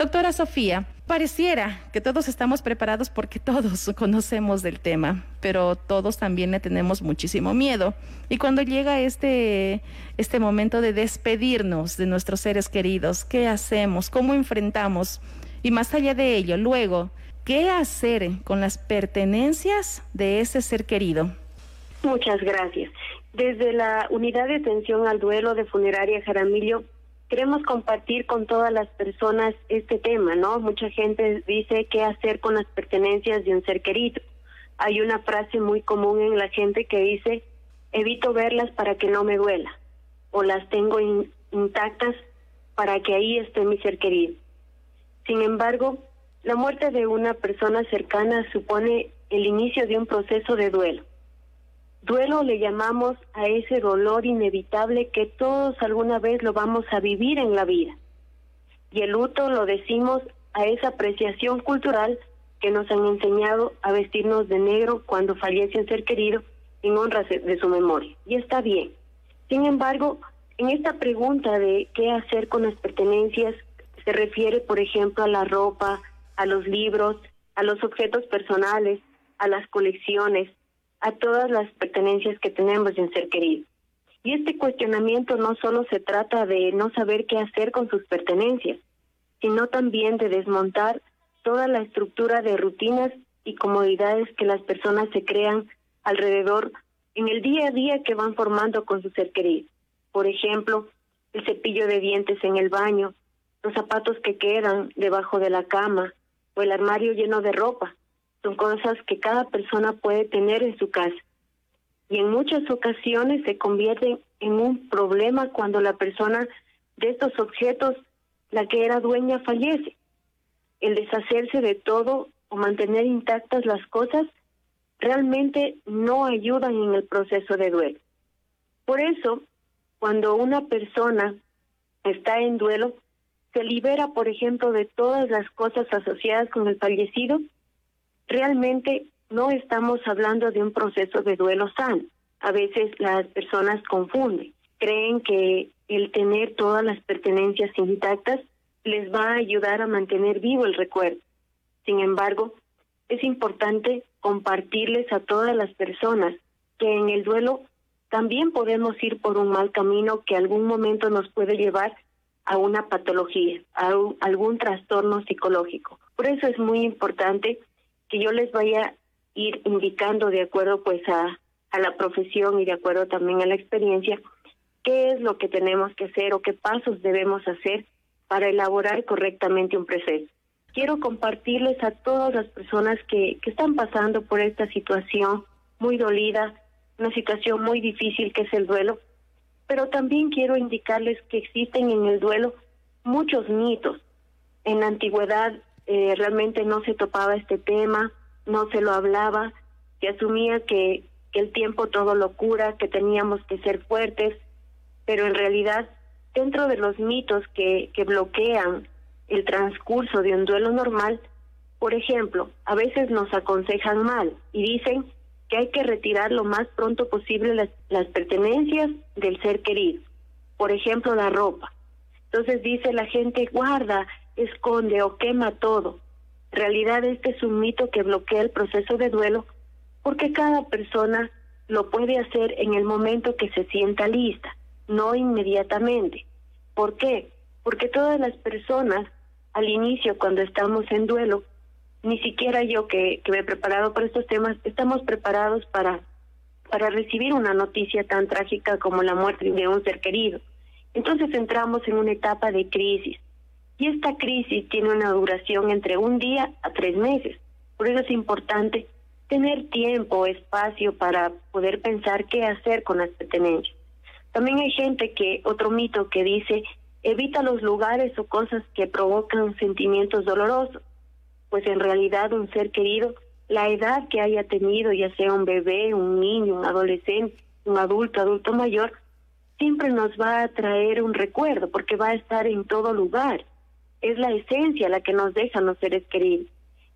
Doctora Sofía, pareciera que todos estamos preparados porque todos conocemos del tema, pero todos también le tenemos muchísimo miedo. Y cuando llega este, este momento de despedirnos de nuestros seres queridos, ¿qué hacemos? ¿Cómo enfrentamos? Y más allá de ello, luego, ¿qué hacer con las pertenencias de ese ser querido? Muchas gracias. Desde la Unidad de Atención al Duelo de Funeraria Jaramillo, queremos compartir con todas las personas este tema, ¿no? Mucha gente dice qué hacer con las pertenencias de un ser querido. Hay una frase muy común en la gente que dice, evito verlas para que no me duela, o las tengo intactas para que ahí esté mi ser querido. Sin embargo, la muerte de una persona cercana supone el inicio de un proceso de duelo. Duelo le llamamos a ese dolor inevitable que todos alguna vez lo vamos a vivir en la vida. Y el luto lo decimos a esa apreciación cultural que nos han enseñado a vestirnos de negro cuando fallece un ser querido en honra de su memoria. Y está bien. Sin embargo, en esta pregunta de qué hacer con las pertenencias, se refiere, por ejemplo, a la ropa, a los libros, a los objetos personales, a las colecciones, a todas las pertenencias que tenemos en ser querido. Y este cuestionamiento no solo se trata de no saber qué hacer con sus pertenencias, sino también de desmontar toda la estructura de rutinas y comodidades que las personas se crean alrededor en el día a día que van formando con su ser querido. Por ejemplo, el cepillo de dientes en el baño, los zapatos que quedan debajo de la cama o el armario lleno de ropa, son cosas que cada persona puede tener en su casa. Y en muchas ocasiones se convierten en un problema cuando la persona de estos objetos, la que era dueña, fallece. El deshacerse de todo o mantener intactas las cosas realmente no ayudan en el proceso de duelo. Por eso, cuando una persona está en duelo, se libera, por ejemplo, de todas las cosas asociadas con el fallecido realmente no estamos hablando de un proceso de duelo sano. A veces las personas confunden, creen que el tener todas las pertenencias intactas les va a ayudar a mantener vivo el recuerdo. Sin embargo, es importante compartirles a todas las personas que en el duelo también podemos ir por un mal camino que algún momento nos puede llevar a una patología, a algún trastorno psicológico. Por eso es muy importante que yo les vaya ir indicando de acuerdo pues a, a la profesión y de acuerdo también a la experiencia qué es lo que tenemos que hacer o qué pasos debemos hacer para elaborar correctamente un proceso. Quiero compartirles a todas las personas que, que están pasando por esta situación muy dolida, una situación muy difícil que es el duelo, pero también quiero indicarles que existen en el duelo muchos mitos. En la antigüedad eh, realmente no se topaba este tema, no se lo hablaba, se asumía que, que el tiempo todo lo cura, que teníamos que ser fuertes, pero en realidad dentro de los mitos que, que bloquean el transcurso de un duelo normal, por ejemplo, a veces nos aconsejan mal y dicen que hay que retirar lo más pronto posible las, las pertenencias del ser querido, por ejemplo, la ropa. Entonces dice la gente, guarda, esconde o quema todo. En realidad este es un mito que bloquea el proceso de duelo porque cada persona lo puede hacer en el momento que se sienta lista, no inmediatamente. ¿Por qué? Porque todas las personas al inicio cuando estamos en duelo, ni siquiera yo que, que me he preparado para estos temas, estamos preparados para, para recibir una noticia tan trágica como la muerte de un ser querido. Entonces entramos en una etapa de crisis y esta crisis tiene una duración entre un día a tres meses. Por eso es importante tener tiempo, espacio para poder pensar qué hacer con las pertenencias. También hay gente que, otro mito que dice, evita los lugares o cosas que provocan sentimientos dolorosos. Pues en realidad un ser querido, la edad que haya tenido, ya sea un bebé, un niño, un adolescente, un adulto, adulto mayor, siempre nos va a traer un recuerdo porque va a estar en todo lugar es la esencia la que nos dejan los seres queridos.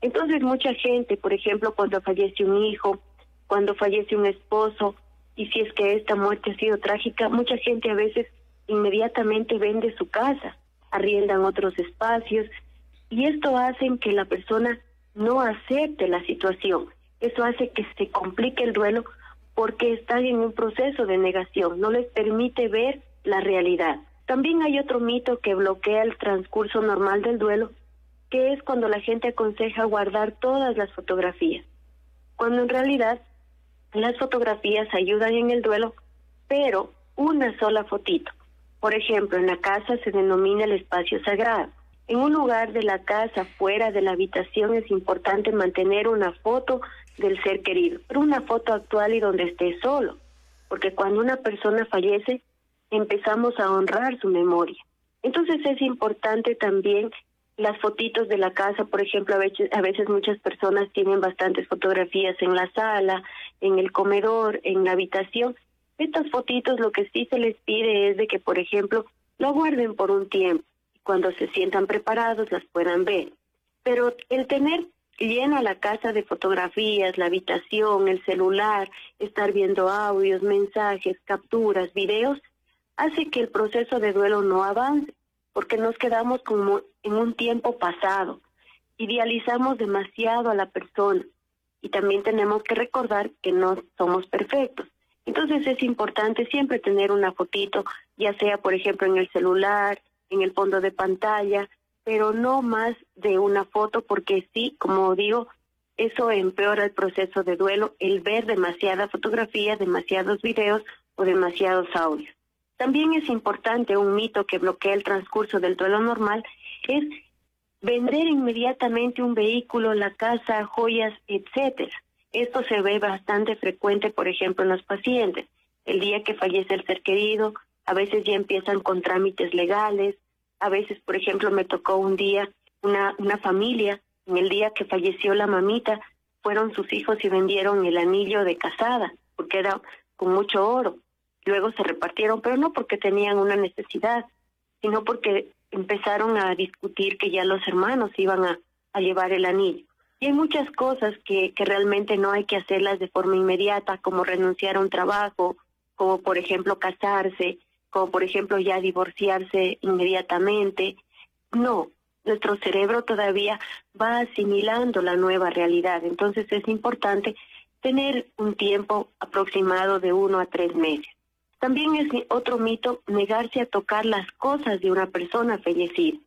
Entonces mucha gente, por ejemplo, cuando fallece un hijo, cuando fallece un esposo, y si es que esta muerte ha sido trágica, mucha gente a veces inmediatamente vende su casa, arriendan otros espacios Y esto hace que la persona no acepte la situación. Eso hace que se complique el duelo porque están en un proceso de negación, no les permite ver la realidad. También hay otro mito que bloquea el transcurso normal del duelo, que es cuando la gente aconseja guardar todas las fotografías, cuando en realidad las fotografías ayudan en el duelo, pero una sola fotito. Por ejemplo, en la casa se denomina el espacio sagrado. En un lugar de la casa, fuera de la habitación, es importante mantener una foto del ser querido, pero una foto actual y donde esté solo, porque cuando una persona fallece, empezamos a honrar su memoria. Entonces es importante también las fotitos de la casa, por ejemplo, a veces, a veces muchas personas tienen bastantes fotografías en la sala, en el comedor, en la habitación. Estas fotitos lo que sí se les pide es de que, por ejemplo, lo guarden por un tiempo. Cuando se sientan preparados las puedan ver. Pero el tener llena la casa de fotografías, la habitación, el celular, estar viendo audios, mensajes, capturas, videos, hace que el proceso de duelo no avance, porque nos quedamos como en un tiempo pasado, idealizamos demasiado a la persona y también tenemos que recordar que no somos perfectos. Entonces es importante siempre tener una fotito, ya sea por ejemplo en el celular, en el fondo de pantalla, pero no más de una foto porque sí, como digo, eso empeora el proceso de duelo, el ver demasiada fotografía, demasiados videos o demasiados audios. También es importante un mito que bloquea el transcurso del duelo normal, es vender inmediatamente un vehículo, la casa, joyas, etcétera. Esto se ve bastante frecuente, por ejemplo, en los pacientes. El día que fallece el ser querido, a veces ya empiezan con trámites legales, a veces, por ejemplo, me tocó un día una, una familia, en el día que falleció la mamita, fueron sus hijos y vendieron el anillo de casada, porque era con mucho oro. Luego se repartieron, pero no porque tenían una necesidad, sino porque empezaron a discutir que ya los hermanos iban a, llevar el anillo. Y hay muchas cosas que realmente no hay que hacerlas de forma inmediata, como renunciar a un trabajo, como por ejemplo casarse, como por ejemplo ya divorciarse inmediatamente. No, nuestro cerebro todavía va asimilando la nueva realidad, entonces es importante tener un tiempo aproximado de uno a tres meses. También es otro mito negarse a tocar las cosas de una persona fallecida.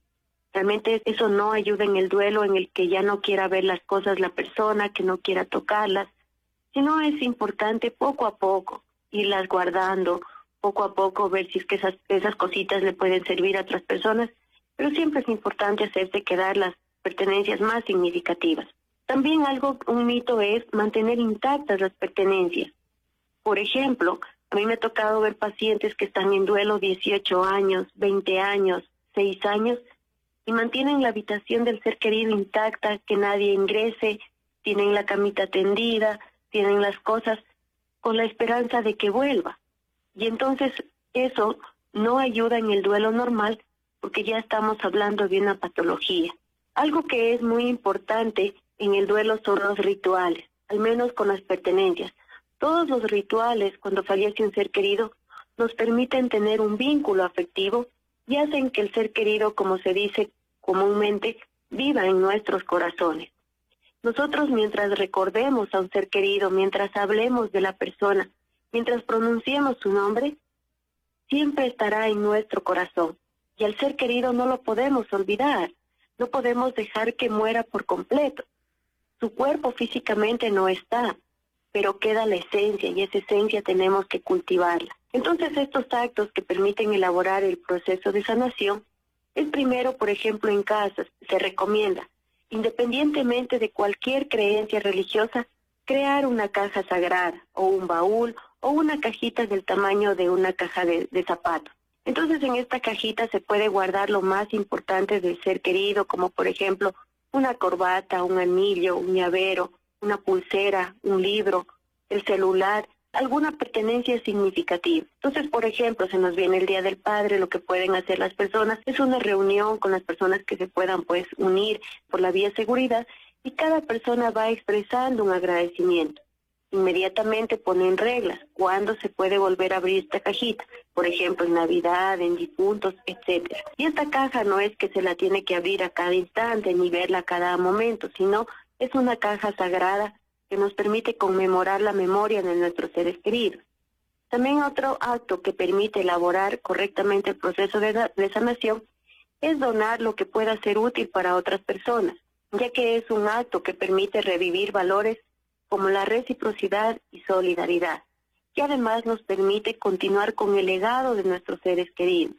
Realmente eso no ayuda en el duelo en el que ya no quiera ver las cosas la persona, que no quiera tocarlas, sino es importante poco a poco irlas guardando poco a poco ver si es que esas, esas cositas le pueden servir a otras personas, pero siempre es importante hacerse quedar las pertenencias más significativas. También algo, un mito es mantener intactas las pertenencias. Por ejemplo, a mí me ha tocado ver pacientes que están en duelo 18 años, 20 años, 6 años, y mantienen la habitación del ser querido intacta, que nadie ingrese, tienen la camita tendida, tienen las cosas con la esperanza de que vuelva. Y entonces eso no ayuda en el duelo normal porque ya estamos hablando de una patología. Algo que es muy importante en el duelo son los rituales, al menos con las pertenencias. Todos los rituales cuando fallece un ser querido nos permiten tener un vínculo afectivo y hacen que el ser querido, como se dice comúnmente, viva en nuestros corazones. Nosotros mientras recordemos a un ser querido, mientras hablemos de la persona, Mientras pronunciemos su nombre, siempre estará en nuestro corazón. Y al ser querido no lo podemos olvidar, no podemos dejar que muera por completo. Su cuerpo físicamente no está, pero queda la esencia y esa esencia tenemos que cultivarla. Entonces estos actos que permiten elaborar el proceso de sanación, el primero, por ejemplo, en casa, se recomienda, independientemente de cualquier creencia religiosa, crear una caja sagrada o un baúl o una cajita del tamaño de una caja de, zapatos. Entonces en esta cajita se puede guardar lo más importante del ser querido, como por ejemplo una corbata, un anillo, un llavero, una pulsera, un libro, el celular, alguna pertenencia significativa. Entonces, por ejemplo, se nos viene el Día del Padre, lo que pueden hacer las personas es una reunión con las personas que se puedan pues unir por la vía seguridad y cada persona va expresando un agradecimiento. inmediatamente ponen reglas, cuándo se puede volver a abrir esta cajita, por ejemplo, en Navidad, en difuntos, etcétera. Y esta caja no es que se la tiene que abrir a cada instante ni verla a cada momento, sino es una caja sagrada que nos permite conmemorar la memoria de nuestros seres queridos. También otro acto que permite elaborar correctamente el proceso de, de sanación es donar lo que pueda ser útil para otras personas, ya que es un acto que permite revivir valores como la reciprocidad y solidaridad, que además nos permite continuar con el legado de nuestros seres queridos.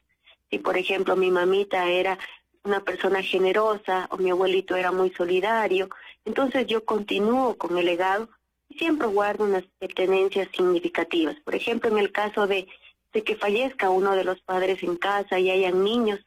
Si, por ejemplo, mi mamita era una persona generosa o mi abuelito era muy solidario, entonces yo continúo con el legado y siempre guardo unas pertenencias significativas. Por ejemplo, en el caso de, de que fallezca uno de los padres en casa y hayan niños,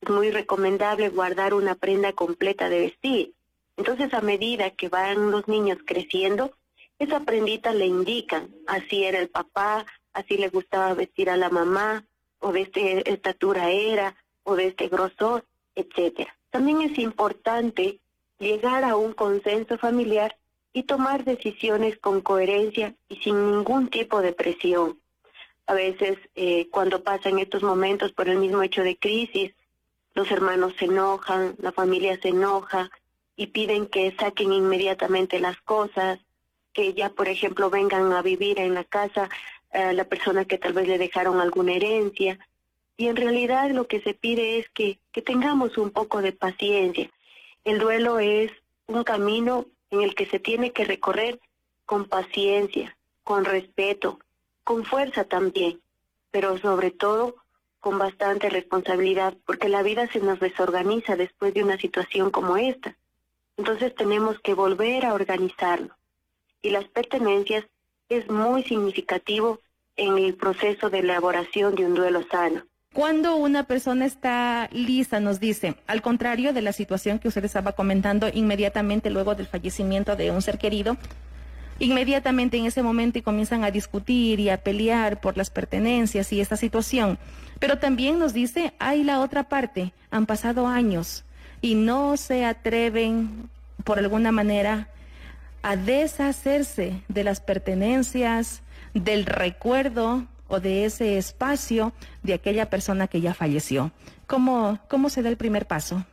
es muy recomendable guardar una prenda completa de vestir. Entonces, a medida que van los niños creciendo, esa prendita le indican, así era el papá, así le gustaba vestir a la mamá, o de esta estatura era, o de este grosor, etcétera. También es importante llegar a un consenso familiar y tomar decisiones con coherencia y sin ningún tipo de presión. A veces, eh, cuando pasan estos momentos por el mismo hecho de crisis, los hermanos se enojan, la familia se enoja, y piden que saquen inmediatamente las cosas, que ya, por ejemplo, vengan a vivir en la casa a la persona que tal vez le dejaron alguna herencia. Y en realidad lo que se pide es que, que tengamos un poco de paciencia. El duelo es un camino en el que se tiene que recorrer con paciencia, con respeto, con fuerza también, pero sobre todo con bastante responsabilidad, porque la vida se nos desorganiza después de una situación como esta. Entonces tenemos que volver a organizarlo. Y las pertenencias es muy significativo en el proceso de elaboración de un duelo sano. Cuando una persona está lista, nos dice, al contrario de la situación que usted estaba comentando inmediatamente luego del fallecimiento de un ser querido, inmediatamente en ese momento y comienzan a discutir y a pelear por las pertenencias y esta situación. Pero también nos dice, hay la otra parte, han pasado años, y no se atreven por alguna manera a deshacerse de las pertenencias, del recuerdo o de ese espacio de aquella persona que ya falleció. ¿Cómo, cómo se da el primer paso?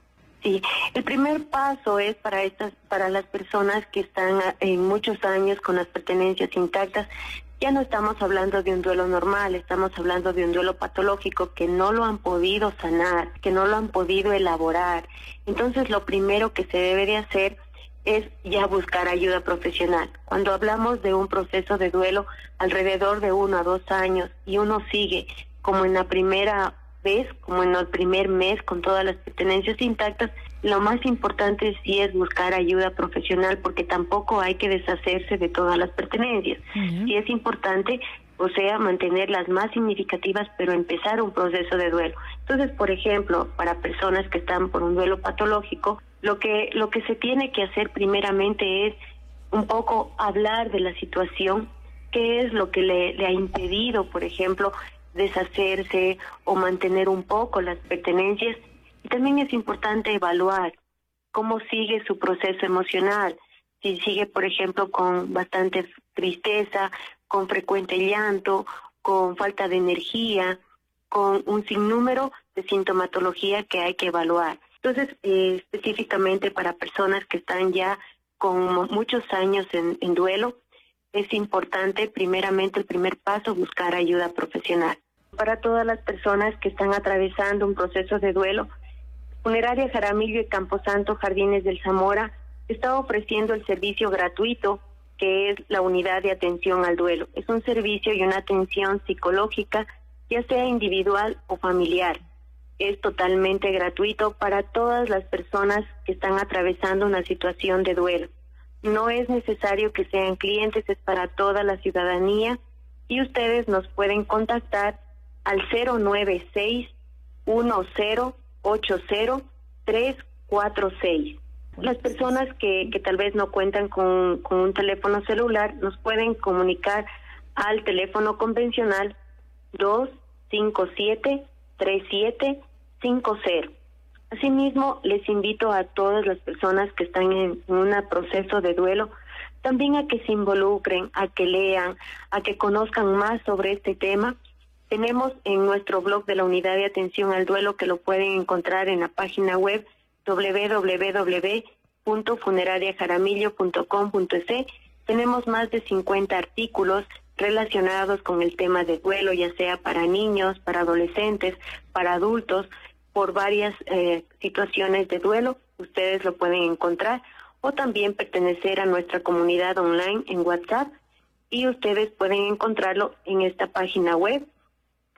Sí, el primer paso es para estas, para las personas que están en muchos años con las pertenencias intactas, ya no estamos hablando de un duelo normal, estamos hablando de un duelo patológico que no lo han podido sanar, que no lo han podido elaborar. Entonces lo primero que se debe de hacer es ya buscar ayuda profesional. Cuando hablamos de un proceso de duelo alrededor de uno a dos años y uno sigue como en la primera vez, como en el primer mes con todas las pertenencias intactas, lo más importante sí es buscar ayuda profesional porque tampoco hay que deshacerse de todas las pertenencias. Sí es importante, o sea, mantener las más significativas, pero empezar un proceso de duelo. Entonces, por ejemplo, para personas que están por un duelo patológico, lo que lo que se tiene que hacer primeramente es un poco hablar de la situación, qué es lo que le, ha impedido, por ejemplo, deshacerse o mantener un poco las pertenencias. Y también es importante evaluar cómo sigue su proceso emocional, si sigue, por ejemplo, con bastante tristeza, con frecuente llanto, con falta de energía, con un sinnúmero de sintomatología que hay que evaluar. Entonces, eh, específicamente para personas que están ya con muchos años en, en duelo, es importante, primeramente, el primer paso, buscar ayuda profesional. Para todas las personas que están atravesando un proceso de duelo, Funeraria Jaramillo y Camposanto Jardines del Zamora está ofreciendo el servicio gratuito que es la unidad de atención al duelo. Es un servicio y una atención psicológica, ya sea individual o familiar. Es totalmente gratuito para todas las personas que están atravesando una situación de duelo. No es necesario que sean clientes, es para toda la ciudadanía y ustedes nos pueden contactar al 096 1080 346. Las personas que, que tal vez no cuentan con, con un teléfono celular nos pueden comunicar al teléfono convencional 257 3750. Asimismo, les invito a todas las personas que están en un proceso de duelo también a que se involucren, a que lean, a que conozcan más sobre este tema. Tenemos en nuestro blog de la Unidad de Atención al Duelo que lo pueden encontrar en la página web www.funerariajaramillo.com.es. Tenemos más de 50 artículos relacionados con el tema de duelo, ya sea para niños, para adolescentes, para adultos, por varias eh, situaciones de duelo. Ustedes lo pueden encontrar o también pertenecer a nuestra comunidad online en WhatsApp y ustedes pueden encontrarlo en esta página web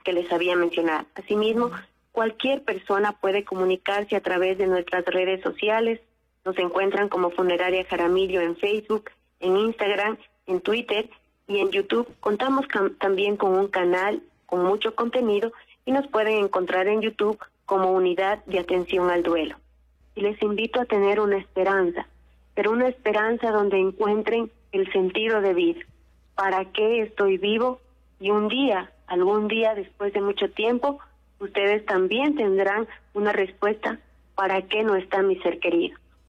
que les había mencionado. Asimismo, cualquier persona puede comunicarse a través de nuestras redes sociales. Nos encuentran como Funeraria Jaramillo en Facebook, en Instagram, en Twitter y en YouTube. Contamos también con un canal con mucho contenido y nos pueden encontrar en YouTube como unidad de atención al duelo. Y les invito a tener una esperanza pero una esperanza donde encuentren el sentido de vida. ¿Para qué estoy vivo? Y un día, algún día después de mucho tiempo, ustedes también tendrán una respuesta. ¿Para qué no está mi ser querido?